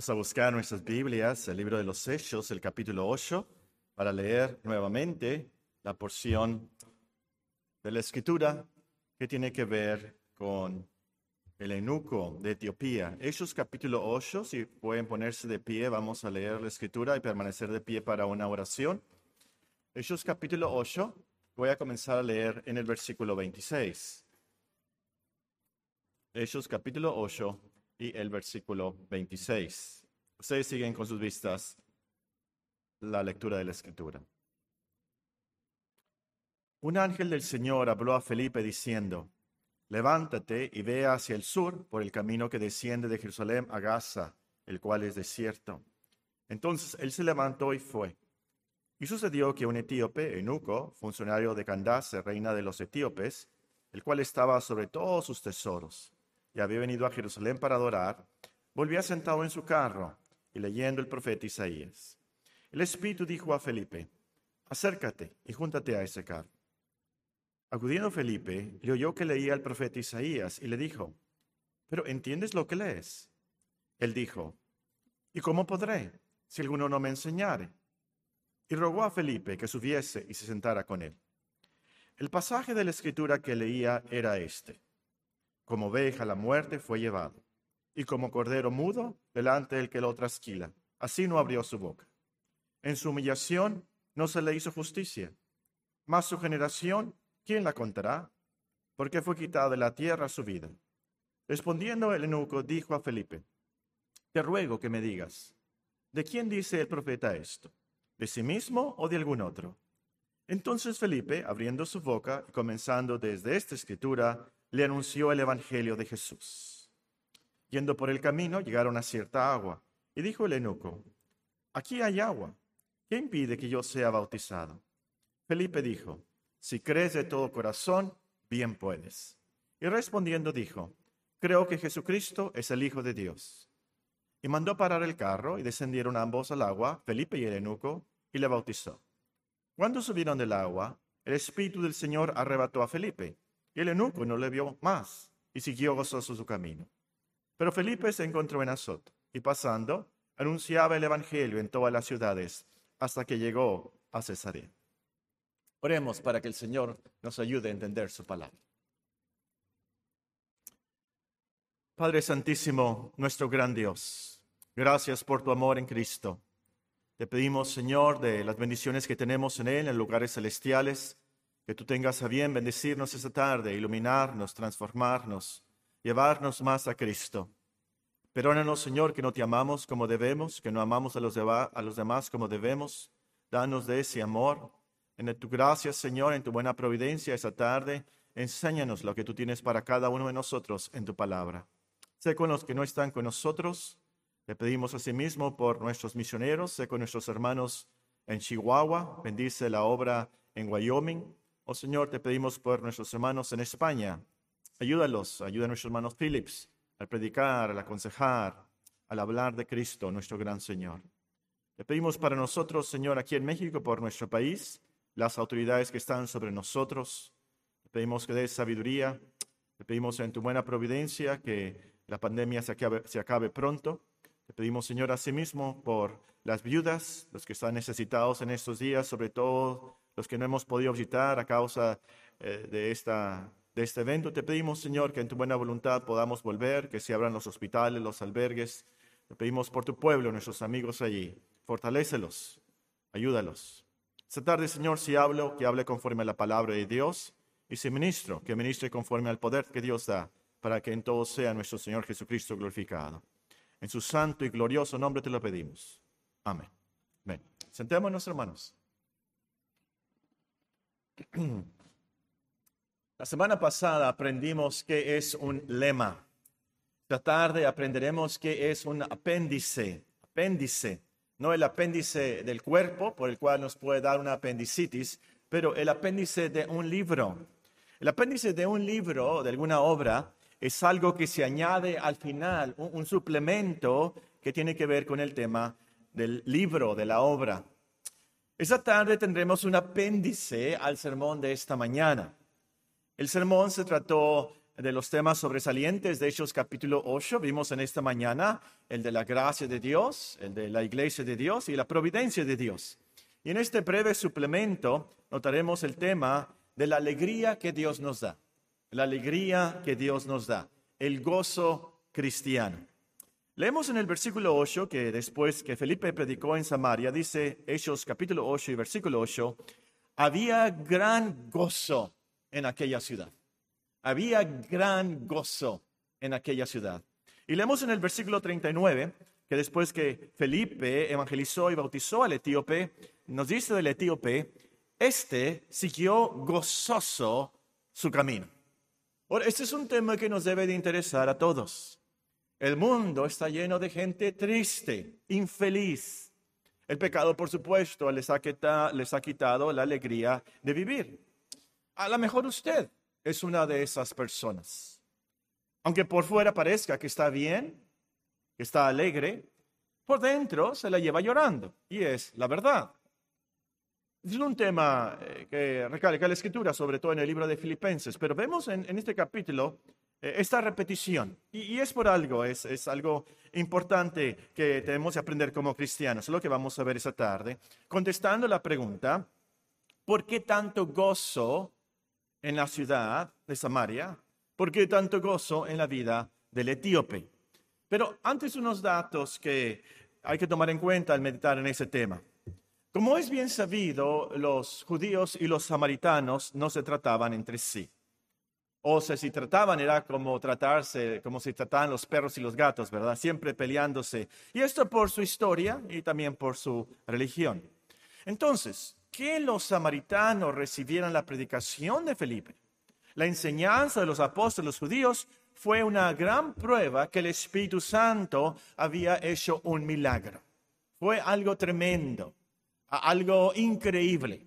Vamos a buscar nuestras Biblias, el libro de los Hechos, el capítulo 8, para leer nuevamente la porción de la escritura que tiene que ver con el eunuco de Etiopía. Hechos capítulo 8, si pueden ponerse de pie, vamos a leer la escritura y permanecer de pie para una oración. Hechos capítulo 8, voy a comenzar a leer en el versículo 26. Hechos capítulo 8 y el versículo 26. Ustedes siguen con sus vistas la lectura de la escritura. Un ángel del Señor habló a Felipe diciendo, levántate y ve hacia el sur por el camino que desciende de Jerusalén a Gaza, el cual es desierto. Entonces él se levantó y fue. Y sucedió que un etíope, eunuco, funcionario de Candace, reina de los etíopes, el cual estaba sobre todos sus tesoros, y había venido a Jerusalén para adorar, volvía sentado en su carro y leyendo el profeta Isaías. El Espíritu dijo a Felipe, acércate y júntate a ese carro. Acudiendo Felipe, le oyó que leía el profeta Isaías y le dijo, ¿pero entiendes lo que lees? Él dijo, ¿y cómo podré si alguno no me enseñare? Y rogó a Felipe que subiese y se sentara con él. El pasaje de la escritura que leía era este. Como oveja la muerte fue llevado, y como cordero mudo delante del que lo trasquila, así no abrió su boca. En su humillación no se le hizo justicia, mas su generación, ¿quién la contará? Porque fue quitada de la tierra su vida. Respondiendo el eunuco, dijo a Felipe, te ruego que me digas, ¿de quién dice el profeta esto? ¿De sí mismo o de algún otro? Entonces Felipe, abriendo su boca y comenzando desde esta escritura, le anunció el Evangelio de Jesús. Yendo por el camino, llegaron a cierta agua, y dijo el eunuco, aquí hay agua, ¿qué impide que yo sea bautizado? Felipe dijo, si crees de todo corazón, bien puedes. Y respondiendo dijo, creo que Jesucristo es el Hijo de Dios. Y mandó parar el carro, y descendieron ambos al agua, Felipe y el eunuco, y le bautizó. Cuando subieron del agua, el Espíritu del Señor arrebató a Felipe y el eunuco no le vio más y siguió gozoso su camino. Pero Felipe se encontró en Azot y pasando, anunciaba el Evangelio en todas las ciudades hasta que llegó a Cesarea. Oremos para que el Señor nos ayude a entender su palabra. Padre Santísimo, nuestro gran Dios, gracias por tu amor en Cristo. Te pedimos, Señor, de las bendiciones que tenemos en Él en lugares celestiales que tú tengas a bien bendecirnos esta tarde, iluminarnos, transformarnos, llevarnos más a Cristo. Perdónanos, Señor, que no te amamos como debemos, que no amamos a los, los demás como debemos. Danos de ese amor. En tu gracia, Señor, en tu buena providencia esta tarde, enséñanos lo que tú tienes para cada uno de nosotros en tu palabra. Sé con los que no están con nosotros. Le pedimos asimismo por nuestros misioneros, sé con nuestros hermanos en Chihuahua. Bendice la obra en Wyoming. Oh Señor, te pedimos por nuestros hermanos en España. Ayúdalos, ayuda a nuestros hermanos Phillips al predicar, al aconsejar, al hablar de Cristo, nuestro gran Señor. Te pedimos para nosotros, Señor, aquí en México, por nuestro país, las autoridades que están sobre nosotros. Te pedimos que des sabiduría. Te pedimos en tu buena providencia que la pandemia se acabe, pronto. Te pedimos, Señor, asimismo por las viudas, los que están necesitados en estos días, sobre todo los que no hemos podido visitar a causa eh, de, esta, de este evento. Te pedimos, Señor, que en tu buena voluntad podamos volver, que se abran los hospitales, los albergues. Te pedimos por tu pueblo, nuestros amigos allí. Fortalécelos, ayúdalos. Esta tarde, Señor, si hablo, que hable conforme a la palabra de Dios. Y si ministro, que ministre conforme al poder que Dios da, para que en todo sea nuestro Señor Jesucristo glorificado. En su santo y glorioso nombre te lo pedimos. Amén. Amén. Sentémonos, hermanos. La semana pasada aprendimos qué es un lema. Esta tarde aprenderemos qué es un apéndice. Apéndice, no el apéndice del cuerpo por el cual nos puede dar una apendicitis, pero el apéndice de un libro. El apéndice de un libro, de alguna obra, es algo que se añade al final, un, un suplemento que tiene que ver con el tema del libro, de la obra. Esta tarde tendremos un apéndice al sermón de esta mañana. El sermón se trató de los temas sobresalientes de Hechos capítulo 8. Vimos en esta mañana el de la gracia de Dios, el de la iglesia de Dios y la providencia de Dios. Y en este breve suplemento notaremos el tema de la alegría que Dios nos da. La alegría que Dios nos da. El gozo cristiano. Leemos en el versículo 8 que después que Felipe predicó en Samaria, dice Hechos capítulo 8 y versículo 8, había gran gozo en aquella ciudad. Había gran gozo en aquella ciudad. Y leemos en el versículo 39 que después que Felipe evangelizó y bautizó al etíope, nos dice del etíope, este siguió gozoso su camino. Ahora, este es un tema que nos debe de interesar a todos. El mundo está lleno de gente triste, infeliz. El pecado, por supuesto, les ha, quitado, les ha quitado la alegría de vivir. A lo mejor usted es una de esas personas. Aunque por fuera parezca que está bien, que está alegre, por dentro se la lleva llorando. Y es la verdad. Es un tema eh, que recalca la escritura, sobre todo en el libro de Filipenses, pero vemos en, este capítulo eh, esta repetición. Y, es por algo, es, algo importante que tenemos que aprender como cristianos, lo que vamos a ver esa tarde, contestando la pregunta, ¿por qué tanto gozo en la ciudad de Samaria? ¿Por qué tanto gozo en la vida del etíope? Pero antes unos datos que hay que tomar en cuenta al meditar en ese tema. Como es bien sabido, los judíos y los samaritanos no se trataban entre sí. O sea, si trataban era como tratarse, como si trataban los perros y los gatos, ¿verdad? Siempre peleándose. Y esto por su historia y también por su religión. Entonces, que los samaritanos recibieran la predicación de Felipe, la enseñanza de los apóstoles judíos, fue una gran prueba que el Espíritu Santo había hecho un milagro. Fue algo tremendo, algo increíble.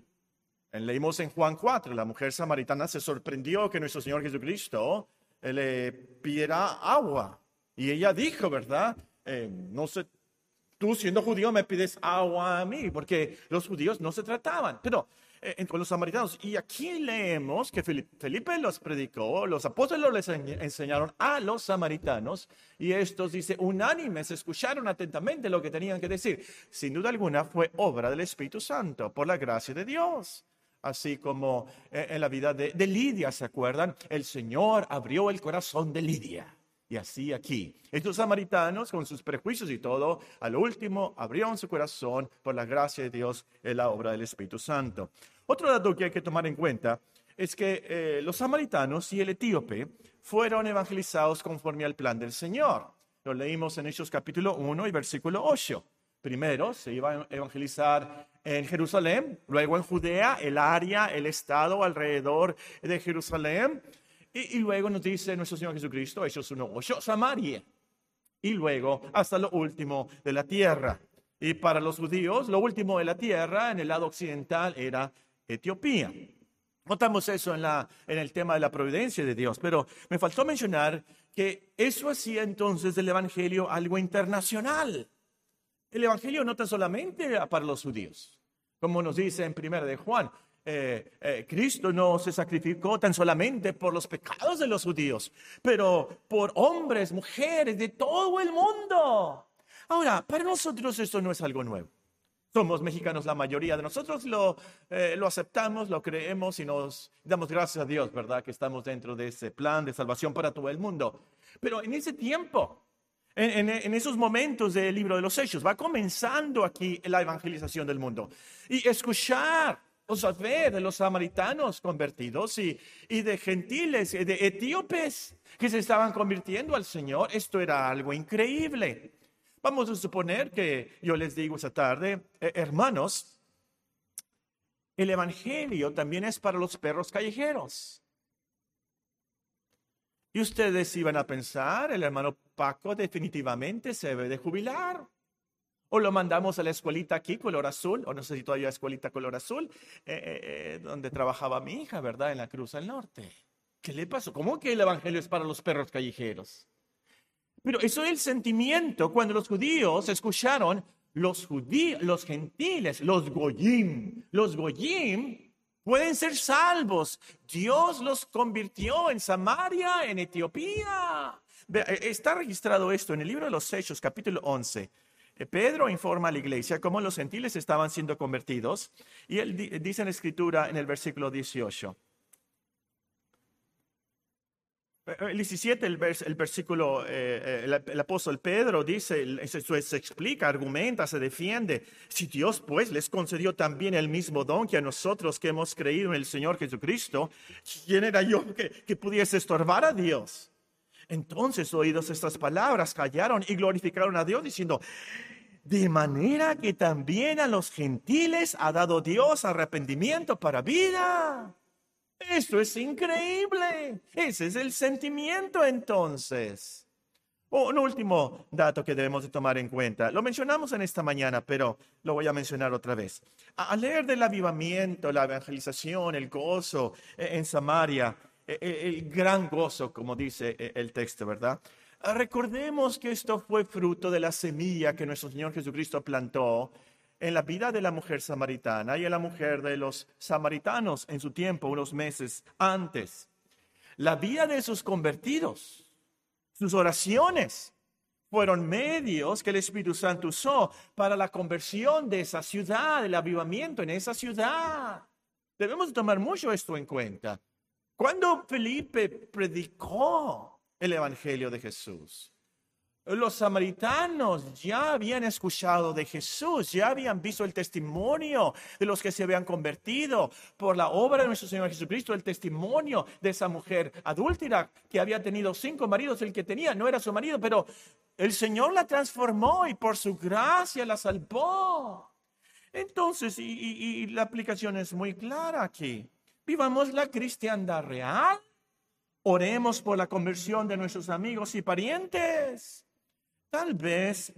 Leímos en Juan 4, la mujer samaritana se sorprendió que nuestro Señor Jesucristo le pidiera agua. Y ella dijo, ¿verdad? Eh, no sé, tú siendo judío me pides agua a mí, porque los judíos no se trataban. Pero eh, con los samaritanos. Y aquí leemos que Felipe los predicó, los apóstoles les enseñaron a los samaritanos y estos, dice, unánimes escucharon atentamente lo que tenían que decir. Sin duda alguna fue obra del Espíritu Santo, por la gracia de Dios. Así como eh, en la vida de Lidia, ¿se acuerdan? El Señor abrió el corazón de Lidia. Y así aquí. Estos samaritanos, con sus prejuicios y todo, al último abrieron su corazón por la gracia de Dios en la obra del Espíritu Santo. Otro dato que hay que tomar en cuenta es que eh, los samaritanos y el etíope fueron evangelizados conforme al plan del Señor. Lo leímos en Hechos capítulo 1 y versículo 8. Primero se iba a evangelizar en Jerusalén, luego en Judea, el área, el estado alrededor de Jerusalén. Y, luego nos dice nuestro Señor Jesucristo, Hechos 1, 8, Samaria. Y luego hasta lo último de la tierra. Y para los judíos, lo último de la tierra en el lado occidental era Etiopía. Notamos eso en, la, en el tema de la providencia de Dios, pero me faltó mencionar que eso hacía entonces del Evangelio algo internacional. El Evangelio no tan solamente para los judíos, como nos dice en primera de Juan, eh, eh, Cristo no se sacrificó tan solamente por los pecados de los judíos, pero por hombres, mujeres de todo el mundo. Ahora, para nosotros esto no es algo nuevo. Somos mexicanos la mayoría de nosotros, lo, eh, aceptamos, lo creemos y nos damos gracias a Dios, ¿verdad? Que estamos dentro de ese plan de salvación para todo el mundo. Pero en ese tiempo, en, en, esos momentos del libro de los Hechos, va comenzando aquí la evangelización del mundo. Y escuchar o saber de los samaritanos convertidos y, y de gentiles, de etíopes que se estaban convirtiendo al Señor, esto era algo increíble. Vamos a suponer que yo les digo esta tarde, eh, hermanos, el Evangelio también es para los perros callejeros. Y ustedes iban a pensar, el hermano Paco definitivamente se debe de jubilar. O lo mandamos a la escuelita aquí, color azul, o no sé si todavía escuelita color azul, eh, eh, donde trabajaba mi hija, ¿verdad? En la Cruz del Norte. ¿Qué le pasó? ¿Cómo que el Evangelio es para los perros callejeros? Pero eso es el sentimiento cuando los judíos escucharon los judíos, los gentiles, los goyim. Los goyim pueden ser salvos. Dios los convirtió en Samaria, en Etiopía. Eh, está registrado esto en el libro de los Hechos, capítulo 11. Eh, Pedro informa a la iglesia cómo los gentiles estaban siendo convertidos y él dice en la escritura en el versículo 18. Eh, el 17, el, el versículo, el, apóstol Pedro dice, se, se, explica, argumenta, se defiende. Si Dios pues les concedió también el mismo don que a nosotros que hemos creído en el Señor Jesucristo, ¿quién era yo que, que pudiese estorbar a Dios? Entonces, oídos estas palabras, callaron y glorificaron a Dios diciendo, de manera que también a los gentiles ha dado Dios arrepentimiento para vida. Esto es increíble. Ese es el sentimiento entonces. Un último dato que debemos de tomar en cuenta. Lo mencionamos en esta mañana, pero lo voy a mencionar otra vez. Al leer del avivamiento, la evangelización, el gozo eh, en Samaria, e, e, el gran gozo, como dice e, el texto, ¿verdad? Ah, recordemos que esto fue fruto de la semilla que nuestro Señor Jesucristo plantó en la vida de la mujer samaritana y en la mujer de los samaritanos en su tiempo, unos meses antes. La vida de sus convertidos, sus oraciones, fueron medios que el Espíritu Santo usó para la conversión de esa ciudad, el avivamiento en esa ciudad. Debemos tomar mucho esto en cuenta. Cuando Felipe predicó el Evangelio de Jesús, los samaritanos ya habían escuchado de Jesús, ya habían visto el testimonio de los que se habían convertido por la obra de nuestro Señor Jesucristo, el testimonio de esa mujer adúltera que había tenido cinco maridos, el que tenía no era su marido, pero el Señor la transformó y por su gracia la salvó. Entonces, y, y la aplicación es muy clara aquí. Vivamos la cristiandad real. Oremos por la conversión de nuestros amigos y parientes. Tal vez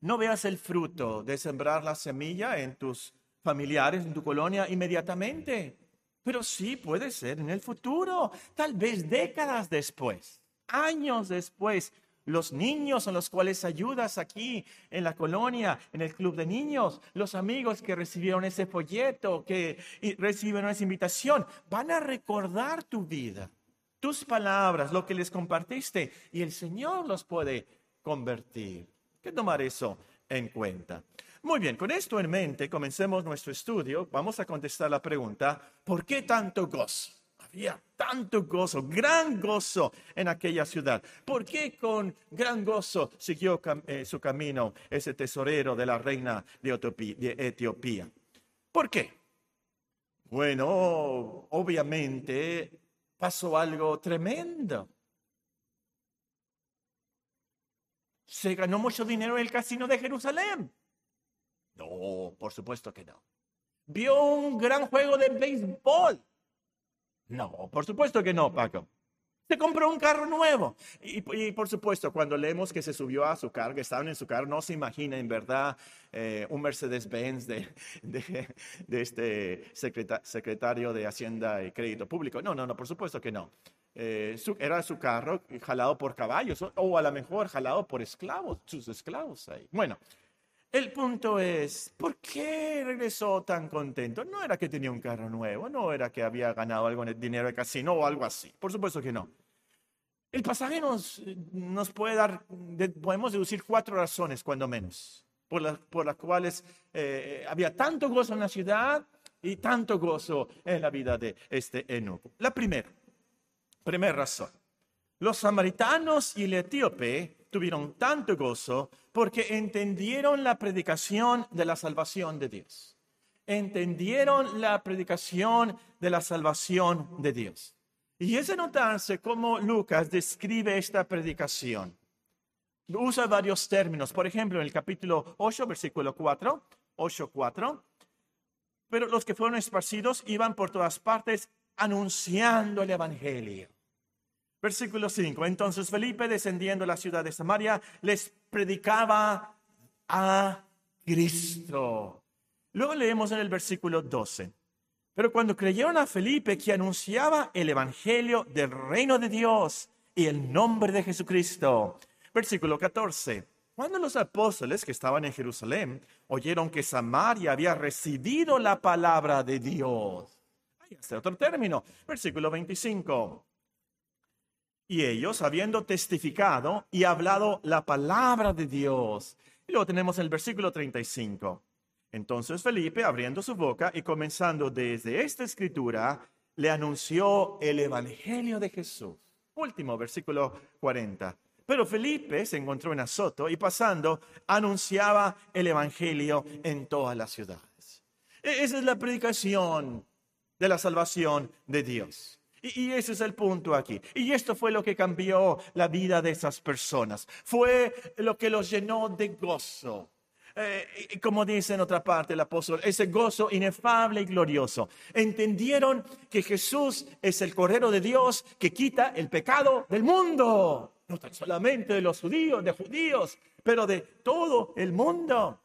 no veas el fruto de sembrar la semilla en tus familiares, en tu colonia inmediatamente, pero sí puede ser en el futuro, tal vez décadas después, años después, los niños a los cuales ayudas aquí en la colonia, en el club de niños, los amigos que recibieron ese folleto, que recibieron esa invitación, van a recordar tu vida, tus palabras, lo que les compartiste y el Señor los puede convertir. Hay que tomar eso en cuenta. Muy bien, con esto en mente, comencemos nuestro estudio. Vamos a contestar la pregunta, ¿por qué tanto gozo? Había tanto gozo, gran gozo en aquella ciudad. ¿Por qué con gran gozo siguió eh, su camino ese tesorero de la reina de Etiopía? ¿Por qué? Bueno, obviamente pasó algo tremendo. ¿Se ganó mucho dinero en el casino de Jerusalén? No, por supuesto que no. Vio un gran juego de béisbol no, por supuesto que no, Paco. Se compró un carro nuevo. Y, por supuesto, cuando leemos que se subió a su carro, que estaban en su carro, no se imagina en verdad eh, un Mercedes-Benz de, de, este secretario de Hacienda y Crédito Público. No, no, no, por supuesto que no. Eh, era su carro jalado por caballos o a lo mejor jalado por esclavos, sus esclavos ahí. Bueno, el punto es, ¿por qué regresó tan contento? No era que tenía un carro nuevo, no era que había ganado algo en el dinero de casino o algo así. Por supuesto que no. El pasaje nos, nos puede dar, podemos deducir cuatro razones, cuando menos, por, por las cuales eh, había tanto gozo en la ciudad y tanto gozo en la vida de este enojo. La primera, primera razón, los samaritanos y el etíope tuvieron tanto gozo porque entendieron la predicación de la salvación de Dios. Entendieron la predicación de la salvación de Dios. Y es de notarse cómo Lucas describe esta predicación. Usa varios términos. Por ejemplo, en el capítulo 8, versículo 4, 8, 4. Pero los que fueron esparcidos iban por todas partes anunciando el Evangelio. Versículo 5. Entonces Felipe, descendiendo a la ciudad de Samaria, les predicaba a Cristo. Luego leemos en el versículo 12. Pero cuando creyeron a Felipe que anunciaba el Evangelio del reino de Dios y el nombre de Jesucristo. Versículo 14. Cuando los apóstoles que estaban en Jerusalén oyeron que Samaria había recibido la palabra de Dios, Este otro término, versículo 25. Y ellos, habiendo testificado y hablado la palabra de Dios. Y luego tenemos el versículo 35. Entonces Felipe, abriendo su boca y comenzando desde esta escritura, le anunció el Evangelio de Jesús. Último, versículo 40. Pero Felipe se encontró en Azoto y pasando anunciaba el Evangelio en todas las ciudades. E-, esa es la predicación de la salvación de Dios. Y, ese es el punto aquí. Y esto fue lo que cambió la vida de esas personas. Fue lo que los llenó de gozo. Eh, como dice en otra parte el apóstol, ese gozo inefable y glorioso. Entendieron que Jesús es el Cordero de Dios que quita el pecado del mundo. No tan solamente de los judíos, de judíos, pero de todo el mundo.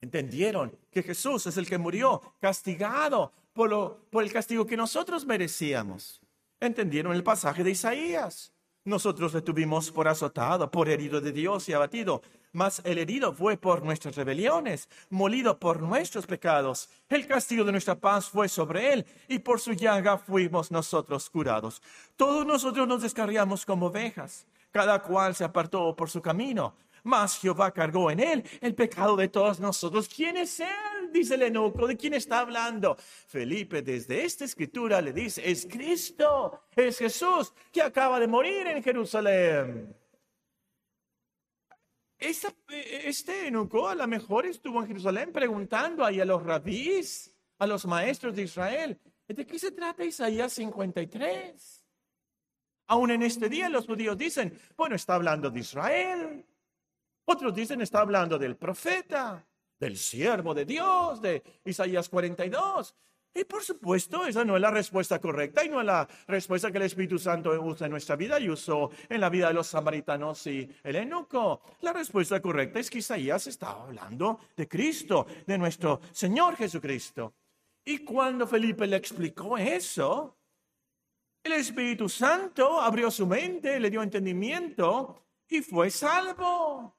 Entendieron que Jesús es el que murió castigado por, el castigo que nosotros merecíamos. Entendieron el pasaje de Isaías. Nosotros le tuvimos por azotado, por herido de Dios y abatido, mas el herido fue por nuestras rebeliones, molido por nuestros pecados. El castigo de nuestra paz fue sobre él, y por su llaga fuimos nosotros curados. Todos nosotros nos descarriamos como ovejas, cada cual se apartó por su camino, mas Jehová cargó en él el pecado de todos nosotros. ¿Quién es? Dice el eunuco. ¿De quién está hablando? Felipe desde esta escritura le dice, es Cristo, es Jesús que acaba de morir en Jerusalén. este eunuco a lo mejor estuvo en Jerusalén preguntando ahí a los rabís, a los maestros de Israel, ¿de qué se trata Isaías 53? Aún en este día los judíos dicen, bueno, está hablando de Israel. Otros dicen, está hablando del profeta, del siervo de Dios, de Isaías 42. Y por supuesto, esa no es la respuesta correcta y no es la respuesta que el Espíritu Santo usa en nuestra vida y usó en la vida de los samaritanos y el enuco. La respuesta correcta es que Isaías estaba hablando de Cristo, de nuestro Señor Jesucristo. Y cuando Felipe le explicó eso, el Espíritu Santo abrió su mente, le dio entendimiento y fue salvo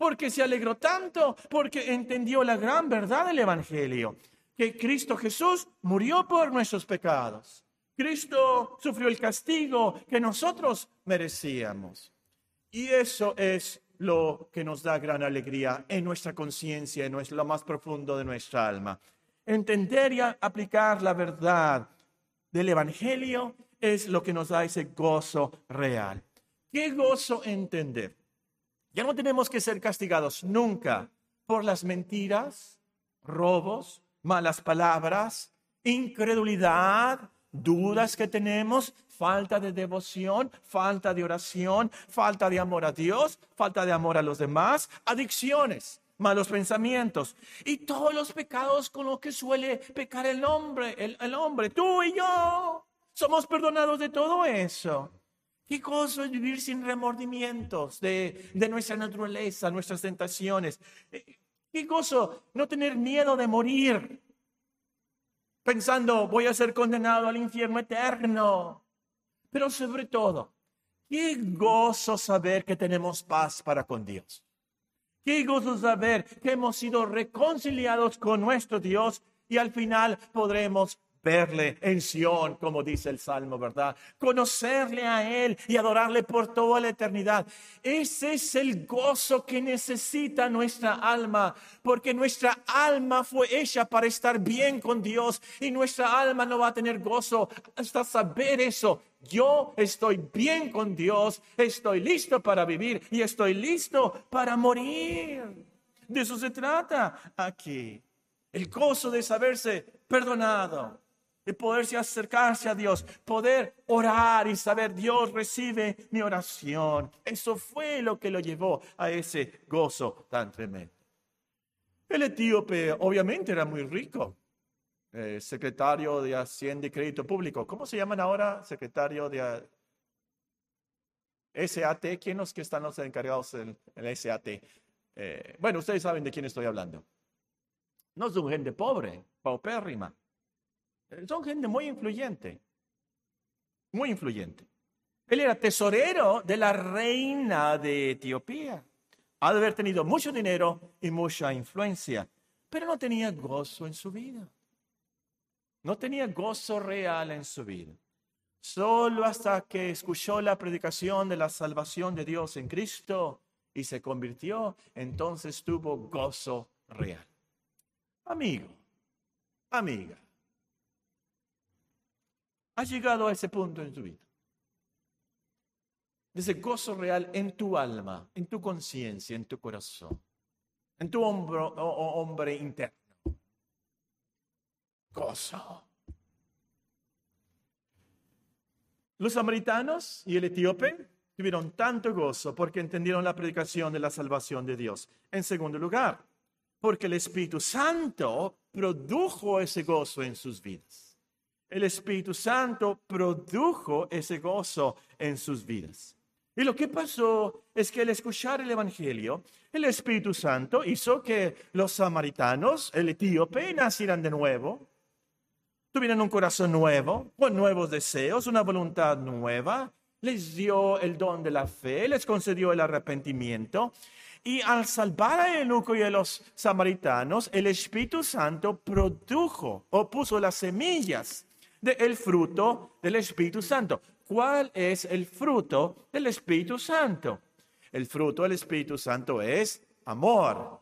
porque se alegró tanto, porque entendió la gran verdad del Evangelio, que Cristo Jesús murió por nuestros pecados. Cristo sufrió el castigo que nosotros merecíamos. Y eso es lo que nos da gran alegría en nuestra conciencia, en lo más profundo de nuestra alma. Entender y aplicar la verdad del Evangelio es lo que nos da ese gozo real. ¿Qué gozo entender? Ya no tenemos que ser castigados nunca por las mentiras, robos, malas palabras, incredulidad, dudas que tenemos, falta de devoción, falta de oración, falta de amor a Dios, falta de amor a los demás, adicciones, malos pensamientos y todos los pecados con los que suele pecar el hombre, el, el hombre, tú y yo. Somos perdonados de todo eso. Qué gozo es vivir sin remordimientos de, nuestra naturaleza, nuestras tentaciones. Eh, qué gozo no tener miedo de morir pensando voy a ser condenado al infierno eterno. Pero sobre todo, qué gozo saber que tenemos paz para con Dios. Qué gozo saber que hemos sido reconciliados con nuestro Dios y al final podremos verle en Sión, como dice el Salmo, ¿verdad? Conocerle a Él y adorarle por toda la eternidad. Ese es el gozo que necesita nuestra alma, porque nuestra alma fue hecha para estar bien con Dios y nuestra alma no va a tener gozo hasta saber eso. Yo estoy bien con Dios, estoy listo para vivir y estoy listo para morir. De eso se trata aquí. El gozo de saberse perdonado, de poderse acercarse a Dios, poder orar y saber Dios recibe mi oración. Eso fue lo que lo llevó a ese gozo tan tremendo. El etíope obviamente era muy rico, eh, secretario de Hacienda y Crédito Público. ¿Cómo se llaman ahora? Secretario de SAT. ¿Quiénes que están los encargados del SAT? Eh, bueno, ustedes saben de quién estoy hablando. No es un gente pobre, paupérrima. Son gente muy influyente, muy influyente. Él era tesorero de la reina de Etiopía. Ha de haber tenido mucho dinero y mucha influencia, pero no tenía gozo en su vida. No tenía gozo real en su vida. Solo hasta que escuchó la predicación de la salvación de Dios en Cristo y se convirtió, entonces tuvo gozo real. Amigo, amiga, has llegado a ese punto en tu vida. Ese gozo real en tu alma, en tu conciencia, en tu corazón, en tu hombro, hombre interno. Gozo. Los samaritanos y el etíope tuvieron tanto gozo porque entendieron la predicación de la salvación de Dios. En segundo lugar, porque el Espíritu Santo produjo ese gozo en sus vidas. El Espíritu Santo produjo ese gozo en sus vidas. Y lo que pasó es que al escuchar el Evangelio, el Espíritu Santo hizo que los samaritanos, el etíope, nacieran de nuevo, tuvieran un corazón nuevo, con nuevos deseos, una voluntad nueva, les dio el don de la fe, les concedió el arrepentimiento. Y al salvar a Eunuco y a los samaritanos, el Espíritu Santo produjo o puso las semillas del fruto del Espíritu Santo. ¿Cuál es el fruto del Espíritu Santo? El fruto del Espíritu Santo es amor,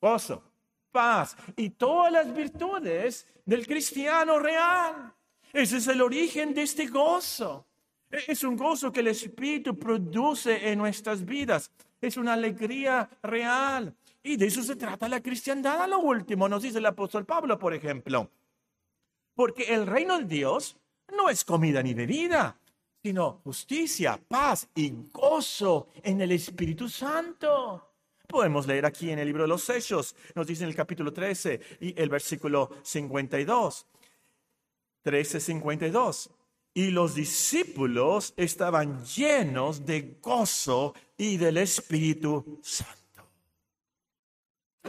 gozo, paz y todas las virtudes del cristiano real. Ese es el origen de este gozo. E-, es un gozo que el Espíritu produce en nuestras vidas. Es una alegría real. Y de eso se trata la cristiandad a lo último, nos dice el apóstol Pablo, por ejemplo. Porque el reino de Dios no es comida ni bebida, sino justicia, paz y gozo en el Espíritu Santo. Podemos leer aquí en el libro de los Hechos, nos dice en el capítulo 13 y el versículo 52. 13, 52. Y los discípulos estaban llenos de gozo y del Espíritu Santo.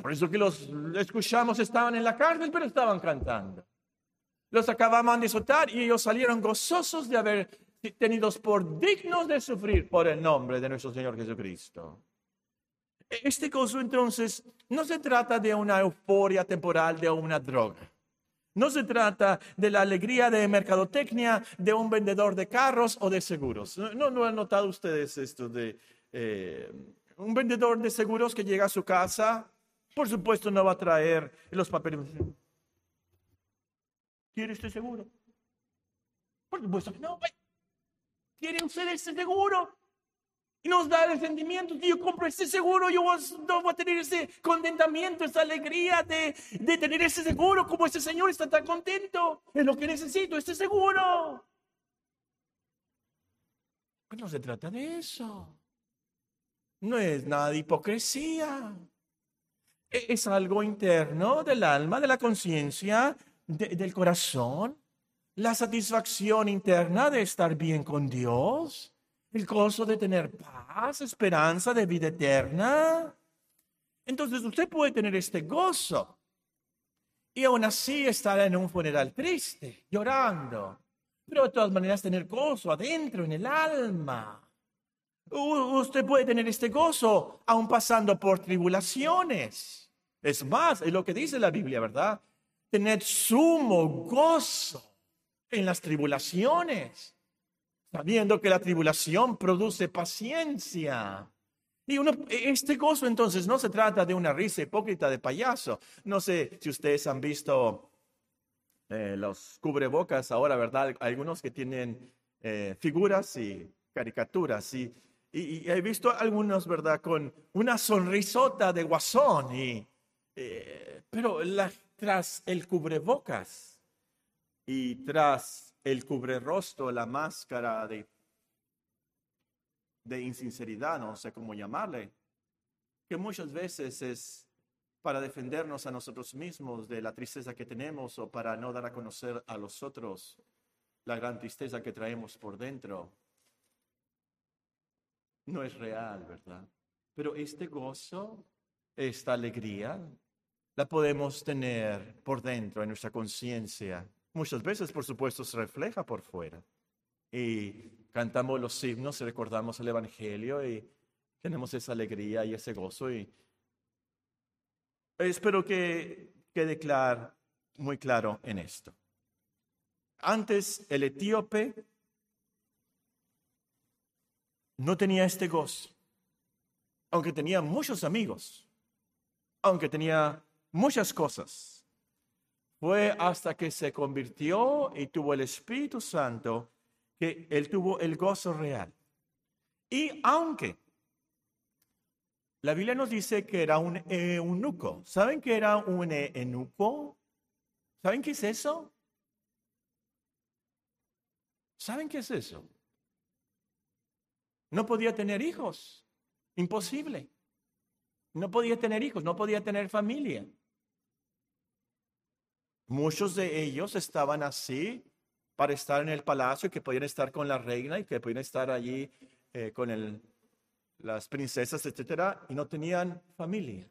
Por eso que los escuchamos estaban en la cárcel, pero estaban cantando. Los acababan de soltar y ellos salieron gozosos de haber tenidos por dignos de sufrir por el nombre de nuestro Señor Jesucristo. Este gozo entonces no se trata de una euforia temporal de una droga. No se trata de la alegría de mercadotecnia de un vendedor de carros o de seguros. ¿No, no han notado ustedes esto de eh, un vendedor de seguros que llega a su casa? Por supuesto no va a traer los papeles. ¿Quiere este seguro? Por supuesto que no. ¿Quiere usted este seguro? Y nos da el sentimiento que yo compro este seguro, yo voy a tener ese contentamiento, esa alegría de, de tener ese seguro, como ese señor está tan contento. Es lo que necesito, este seguro. Pues no se trata de eso. No es nada de hipocresía. E, es algo interno del alma, de la conciencia, del corazón. La satisfacción interna de estar bien con Dios el gozo de tener paz, esperanza de vida eterna. Entonces usted puede tener este gozo y aún así estar en un funeral triste, llorando, pero de todas maneras tener gozo adentro, en el alma. usted puede tener este gozo aún pasando por tribulaciones. Es más, es lo que dice la Biblia, ¿verdad? Tener sumo gozo en las tribulaciones sabiendo que la tribulación produce paciencia. Y uno, este gozo entonces no se trata de una risa hipócrita de payaso. No sé si ustedes han visto eh, los cubrebocas ahora, ¿verdad? Algunos que tienen eh, figuras y caricaturas. Y, he visto algunos, ¿verdad? Con una sonrisota de guasón. Y, eh, pero tras el cubrebocas y tras el cubrerostro, la máscara de, de insinceridad, no sé cómo llamarle, que muchas veces es para defendernos a nosotros mismos de la tristeza que tenemos o para no dar a conocer a los otros la gran tristeza que traemos por dentro. No es real, ¿verdad? Pero este gozo, esta alegría, la podemos tener por dentro en nuestra conciencia Muchas veces, por supuesto, se refleja por fuera. Y cantamos los himnos y recordamos el Evangelio y tenemos esa alegría y ese gozo. Y espero que quede claro muy claro en esto. Antes el etíope no tenía este gozo, aunque tenía muchos amigos, aunque tenía muchas cosas. Fue hasta que se convirtió y tuvo el Espíritu Santo que él tuvo el gozo real. Y aunque la Biblia nos dice que era un eunuco, ¿saben qué era un eunuco? ¿Saben qué es eso? ¿Saben qué es eso? No podía tener hijos. Imposible. No podía tener hijos, no podía tener familia. Muchos de ellos estaban así para estar en el palacio, y que podían estar con la reina y que podían estar allí eh, con el, las princesas, etcétera, y no tenían familia.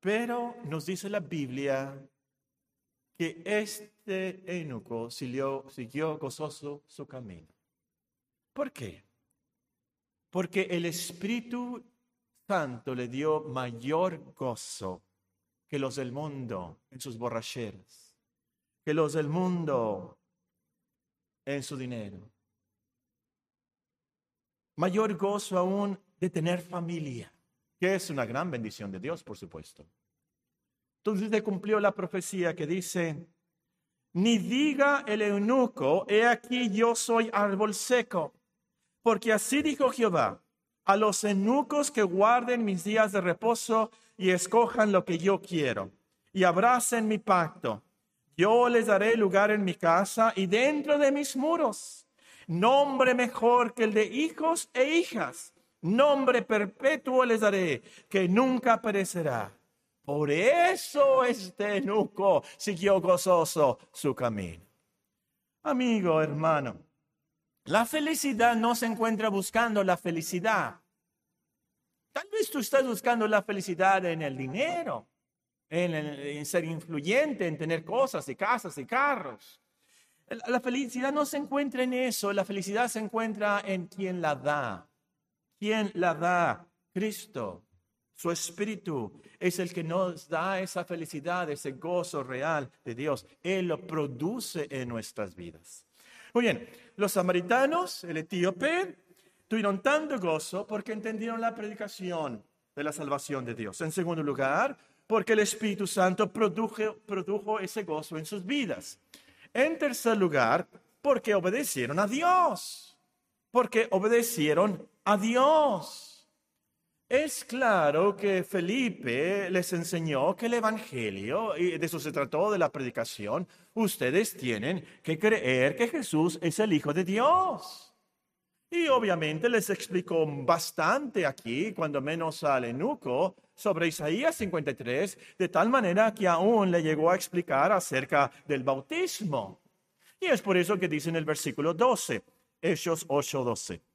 Pero nos dice la Biblia que este eunuco siguió, siguió gozoso su camino. ¿Por qué? Porque el Espíritu Santo le dio mayor gozo que los del mundo en sus borracheras, que los del mundo en su dinero. Mayor gozo aún de tener familia, que es una gran bendición de Dios, por supuesto. Entonces cumplió la profecía que dice, ni diga el eunuco, he aquí yo soy árbol seco, porque así dijo Jehová, a los eunucos que guarden mis días de reposo y escojan lo que yo quiero, y abracen mi pacto. Yo les daré lugar en mi casa y dentro de mis muros. Nombre mejor que el de hijos e hijas. Nombre perpetuo les daré, que nunca perecerá. Por eso este nuco siguió gozoso su camino. Amigo, hermano, la felicidad no se encuentra buscando la felicidad. Tal vez tú estás buscando la felicidad en el dinero, en, ser influyente, en tener cosas y casas y carros. La felicidad no se encuentra en eso, la felicidad se encuentra en quien la da. ¿Quién la da? Cristo. Su espíritu es el que nos da esa felicidad, ese gozo real de Dios. Él lo produce en nuestras vidas. Muy bien, los samaritanos, el etíope, tuvieron tanto gozo porque entendieron la predicación de la salvación de Dios. En segundo lugar, porque el Espíritu Santo produjo, ese gozo en sus vidas. En tercer lugar, porque obedecieron a Dios. Porque obedecieron a Dios. Es claro que Felipe les enseñó que el Evangelio, y de eso se trató de la predicación, ustedes tienen que creer que Jesús es el Hijo de Dios. Y obviamente les explicó bastante aquí, cuando menos al enuco, sobre Isaías 53, de tal manera que aún le llegó a explicar acerca del bautismo. Y es por eso que dice en el versículo 12, Hechos 8, 12.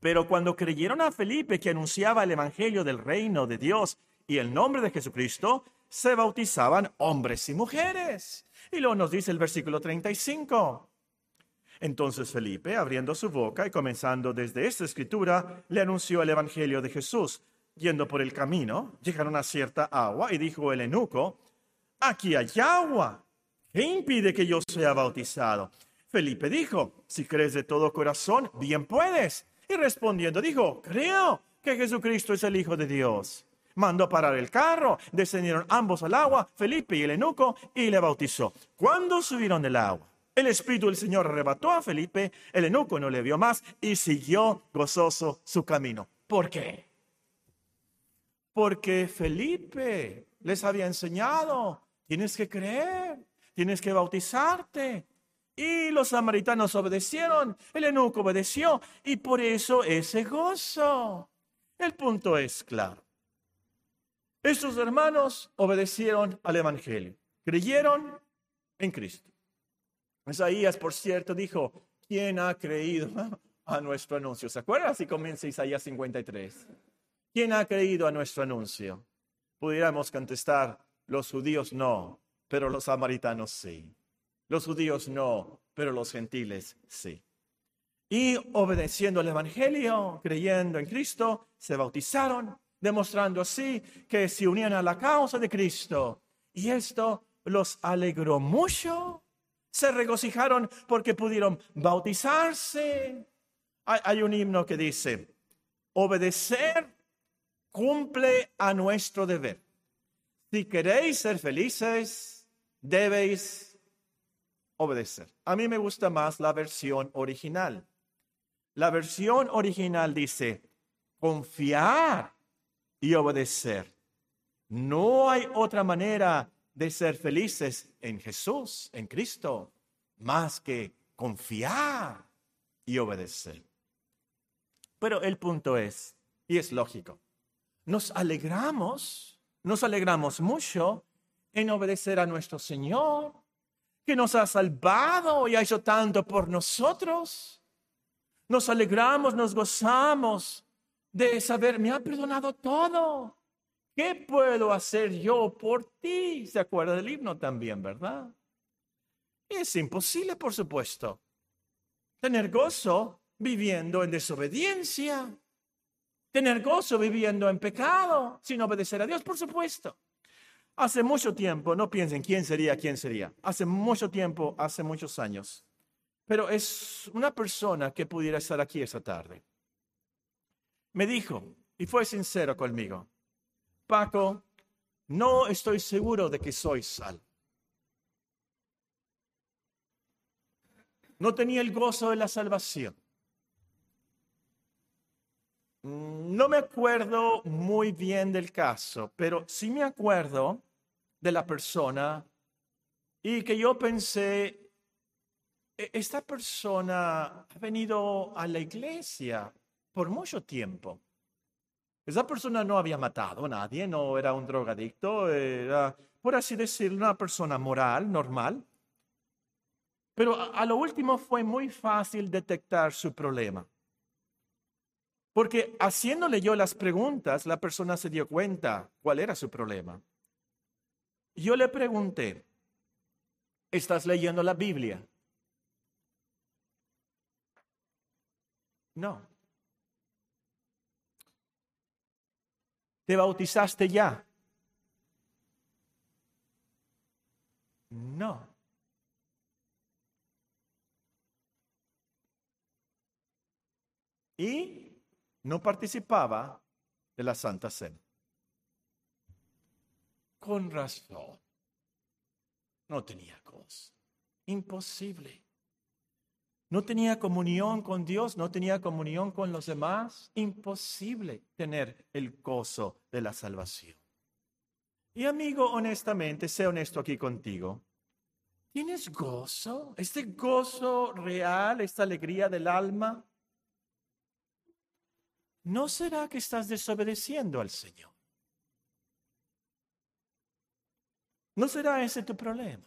Pero cuando creyeron a Felipe que anunciaba el Evangelio del reino de Dios y el nombre de Jesucristo, se bautizaban hombres y mujeres. Y luego nos dice el versículo 35. Entonces Felipe, abriendo su boca y comenzando desde esta escritura, le anunció el Evangelio de Jesús. Yendo por el camino, llegaron a cierta agua y dijo el enuco, aquí hay agua. ¿Qué impide que yo sea bautizado? Felipe dijo, si crees de todo corazón, bien puedes. Y respondiendo dijo, creo que Jesucristo es el Hijo de Dios. Mandó parar el carro, descendieron ambos al agua, Felipe y el enuco, y le bautizó. Cuando subieron del agua, el Espíritu del Señor arrebató a Felipe, el enuco no le vio más y siguió gozoso su camino. ¿Por qué? Porque Felipe les había enseñado, tienes que creer, tienes que bautizarte, y los samaritanos obedecieron, el eunuco obedeció, y por eso ese gozo. El punto es claro. Estos hermanos obedecieron al Evangelio, creyeron en Cristo. Isaías, por cierto, dijo, ¿quién ha creído a nuestro anuncio? ¿Se acuerdan? Así comienza Isaías 53. ¿Quién ha creído a nuestro anuncio? Pudiéramos contestar, los judíos no, pero los samaritanos sí. Los judíos no, pero los gentiles sí. Y obedeciendo al Evangelio, creyendo en Cristo, se bautizaron demostrando así que se unían a la causa de Cristo. Y esto los alegró mucho. Se regocijaron porque pudieron bautizarse. Hay un himno que dice, obedecer cumple a nuestro deber. Si queréis ser felices, debéis obedecer. A mí me gusta más la versión original. La versión original dice, confiar y obedecer. No hay otra manera de ser felices en Jesús, en Cristo, más que confiar y obedecer. Pero el punto es, y es lógico, nos alegramos, nos alegramos mucho en obedecer a nuestro Señor, que nos ha salvado y ha hecho tanto por nosotros. Nos alegramos, nos gozamos de saber, me ha perdonado todo. ¿Qué puedo hacer yo por ti? ¿Se acuerda del himno también, verdad? Es imposible, por supuesto, tener gozo viviendo en desobediencia, tener gozo viviendo en pecado, sin obedecer a Dios, por supuesto. Hace mucho tiempo, no piensen quién sería, quién sería. Hace mucho tiempo, hace muchos años. Pero es una persona que pudiera estar aquí esa tarde. Me dijo, y fue sincero conmigo, Paco, no estoy seguro de que soy salvo. No tenía el gozo de la salvación. No me acuerdo muy bien del caso, pero sí me acuerdo de la persona y que yo pensé, "E- esta persona ha venido a la iglesia por mucho tiempo. Esa persona no había matado a nadie, no era un drogadicto, era, por así decirlo, una persona moral, normal. Pero a, a lo último fue muy fácil detectar su problema. Porque haciéndole yo las preguntas, la persona se dio cuenta cuál era su problema. Yo le pregunté, ¿estás leyendo la Biblia? No. ¿Te bautizaste ya? No. Y no participaba de la Santa Cena. Con razón. No tenía gozo. Imposible. No tenía comunión con Dios, no tenía comunión con los demás. Imposible tener el gozo de la salvación. Y amigo, honestamente, sé honesto aquí contigo. ¿Tienes gozo? ¿Este gozo real, esta alegría del alma? ¿No será que estás desobedeciendo al Señor? ¿No será ese tu problema?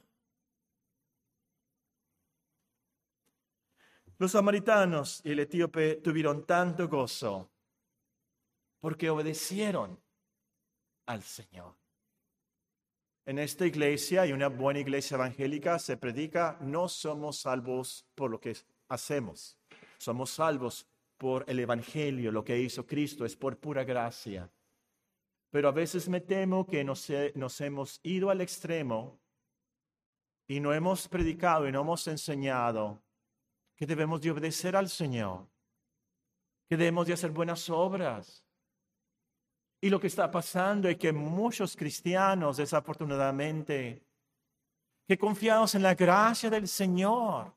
Los samaritanos y el etíope tuvieron tanto gozo porque obedecieron al Señor. En esta iglesia y una buena iglesia evangélica se predica, no somos salvos por lo que hacemos, somos salvos por el Evangelio, lo que hizo Cristo es por pura gracia. Pero a veces me temo que nos, he- nos hemos ido al extremo y no hemos predicado y no hemos enseñado que debemos de obedecer al Señor, que debemos de hacer buenas obras. Y lo que está pasando es que muchos cristianos, desafortunadamente, que confiados en la gracia del Señor,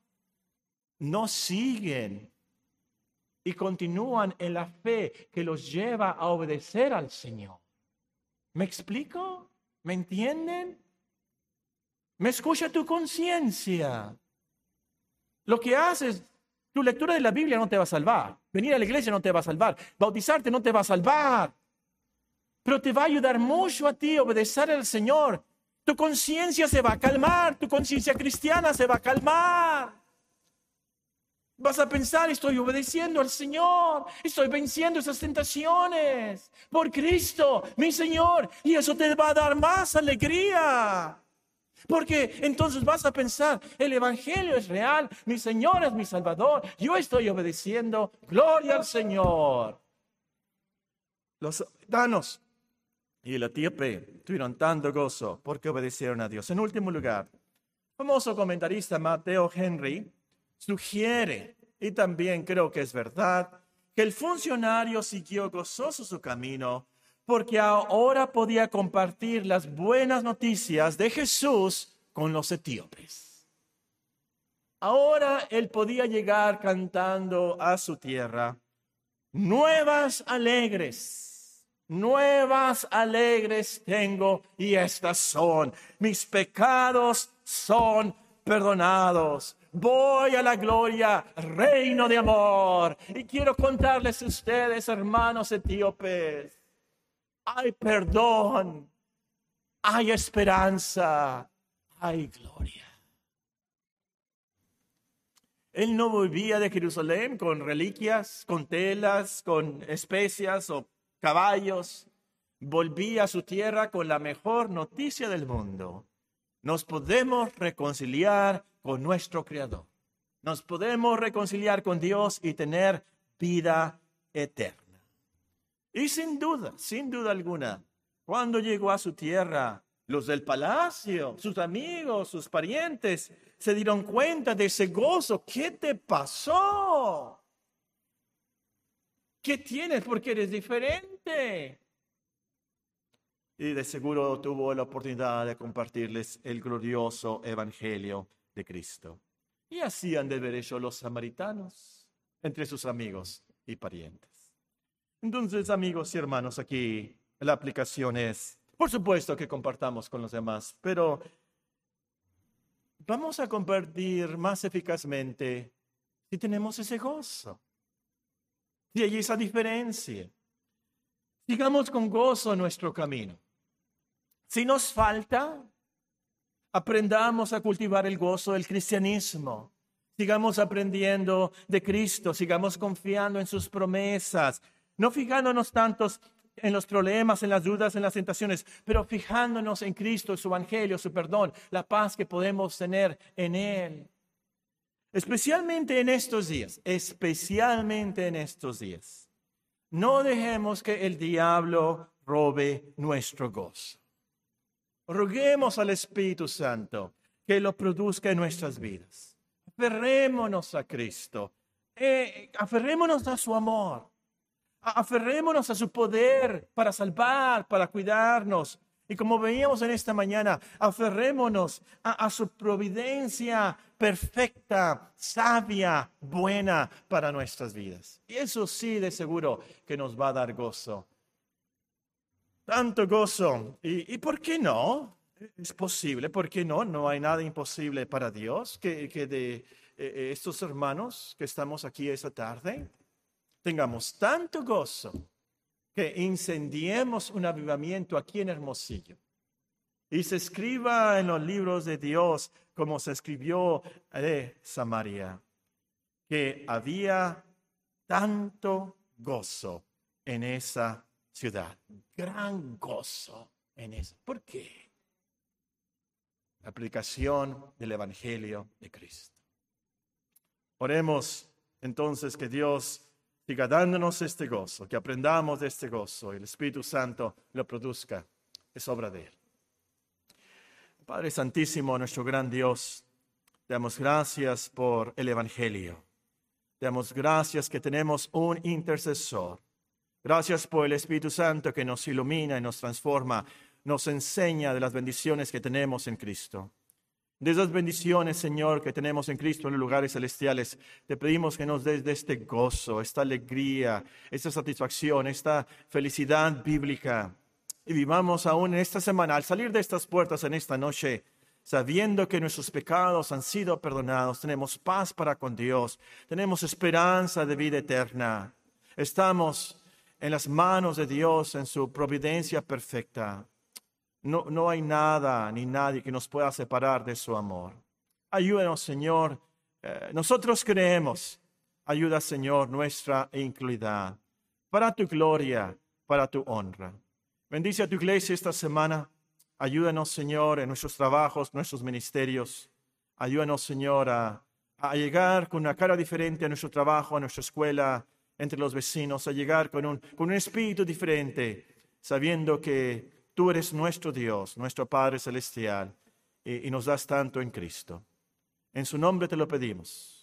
no siguen y continúan en la fe que los lleva a obedecer al Señor. ¿Me explico? ¿Me entienden? ¿Me escucha tu conciencia? Lo que haces, tu lectura de la Biblia no te va a salvar. Venir a la iglesia no te va a salvar. Bautizarte no te va a salvar. Pero te va a ayudar mucho a ti obedecer al Señor. Tu conciencia se va a calmar, tu conciencia cristiana se va a calmar. Vas a pensar, estoy obedeciendo al Señor, estoy venciendo esas tentaciones por Cristo, mi Señor, y eso te va a dar más alegría. Porque entonces vas a pensar, el Evangelio es real, mi Señor es mi Salvador, yo estoy obedeciendo, gloria al Señor. Los danos. Y el etíope tuvieron tanto gozo porque obedecieron a Dios. En último lugar, famoso comentarista Mateo Henry sugiere, y también creo que es verdad, que el funcionario siguió gozoso su camino porque ahora podía compartir las buenas noticias de Jesús con los etíopes. Ahora él podía llegar cantando a su tierra nuevas alegres, nuevas alegres tengo y estas son, mis pecados son perdonados. Voy a la gloria, reino de amor. Y quiero contarles a ustedes, hermanos etíopes, hay perdón, hay esperanza, hay gloria. Él no volvía de Jerusalén con reliquias, con telas, con especias o caballos. Volvía a su tierra con la mejor noticia del mundo. Nos podemos reconciliar con nuestro Creador. Nos podemos reconciliar con Dios y tener vida eterna. Y sin duda, sin duda alguna, cuando llegó a su tierra, los del palacio, sus amigos, sus parientes, se dieron cuenta de ese gozo. ¿Qué te pasó? ¿Qué tienes? Porque eres diferente. Y de seguro tuvo la oportunidad de compartirles el glorioso evangelio de Cristo. Y así han de ver hecho los samaritanos entre sus amigos y parientes. Entonces, amigos y hermanos, aquí la aplicación es, por supuesto que compartamos con los demás, pero vamos a compartir más eficazmente si tenemos ese gozo, si hay esa diferencia. Sigamos con gozo nuestro camino. Si nos falta, aprendamos a cultivar el gozo del cristianismo. Sigamos aprendiendo de Cristo, sigamos confiando en sus promesas, no fijándonos tantos en los problemas, en las dudas, en las tentaciones, pero fijándonos en Cristo, su evangelio, su perdón, la paz que podemos tener en Él. Especialmente en estos días, especialmente en estos días. No dejemos que el diablo robe nuestro gozo. Roguemos al Espíritu Santo que lo produzca en nuestras vidas. Aferrémonos a Cristo. Eh, aferrémonos a su amor. Aferrémonos a su poder para salvar, para cuidarnos. Y como veíamos en esta mañana, aferrémonos a, su providencia perfecta, sabia, buena para nuestras vidas. Y eso sí, de seguro que nos va a dar gozo. Tanto gozo. ¿Y, por qué no? Es posible, ¿por qué no? No hay nada imposible para Dios que, de eh, eh, estos hermanos que estamos aquí esta tarde tengamos tanto gozo que incendiemos un avivamiento aquí en Hermosillo y se escriba en los libros de Dios como se escribió de Samaria, que había tanto gozo en esa ciudad, gran gozo en esa. ¿Por qué? La aplicación del Evangelio de Cristo. Oremos entonces que Dios siga dándonos este gozo, que aprendamos de este gozo y el Espíritu Santo lo produzca. Es obra de Él. Padre Santísimo, nuestro gran Dios, damos gracias por el Evangelio. Damos gracias que tenemos un intercesor. Gracias por el Espíritu Santo que nos ilumina y nos transforma, nos enseña de las bendiciones que tenemos en Cristo de esas bendiciones, Señor, que tenemos en Cristo en los lugares celestiales. Te pedimos que nos des de este gozo, esta alegría, esta satisfacción, esta felicidad bíblica. Y vivamos aún en esta semana, al salir de estas puertas en esta noche, sabiendo que nuestros pecados han sido perdonados, tenemos paz para con Dios, tenemos esperanza de vida eterna. Estamos en las manos de Dios, en su providencia perfecta. No, no hay nada ni nadie que nos pueda separar de su amor. Ayúdanos, Señor. Eh, nosotros creemos. Ayuda, Señor, nuestra incluidad. Para tu gloria, para tu honra. Bendice a tu iglesia esta semana. Ayúdanos, Señor, en nuestros trabajos, nuestros ministerios. Ayúdanos, Señor, a, llegar con una cara diferente a nuestro trabajo, a nuestra escuela, entre los vecinos, a llegar con un, con un espíritu diferente sabiendo que tú eres nuestro Dios, nuestro Padre Celestial, y, y nos das tanto en Cristo. En su nombre te lo pedimos.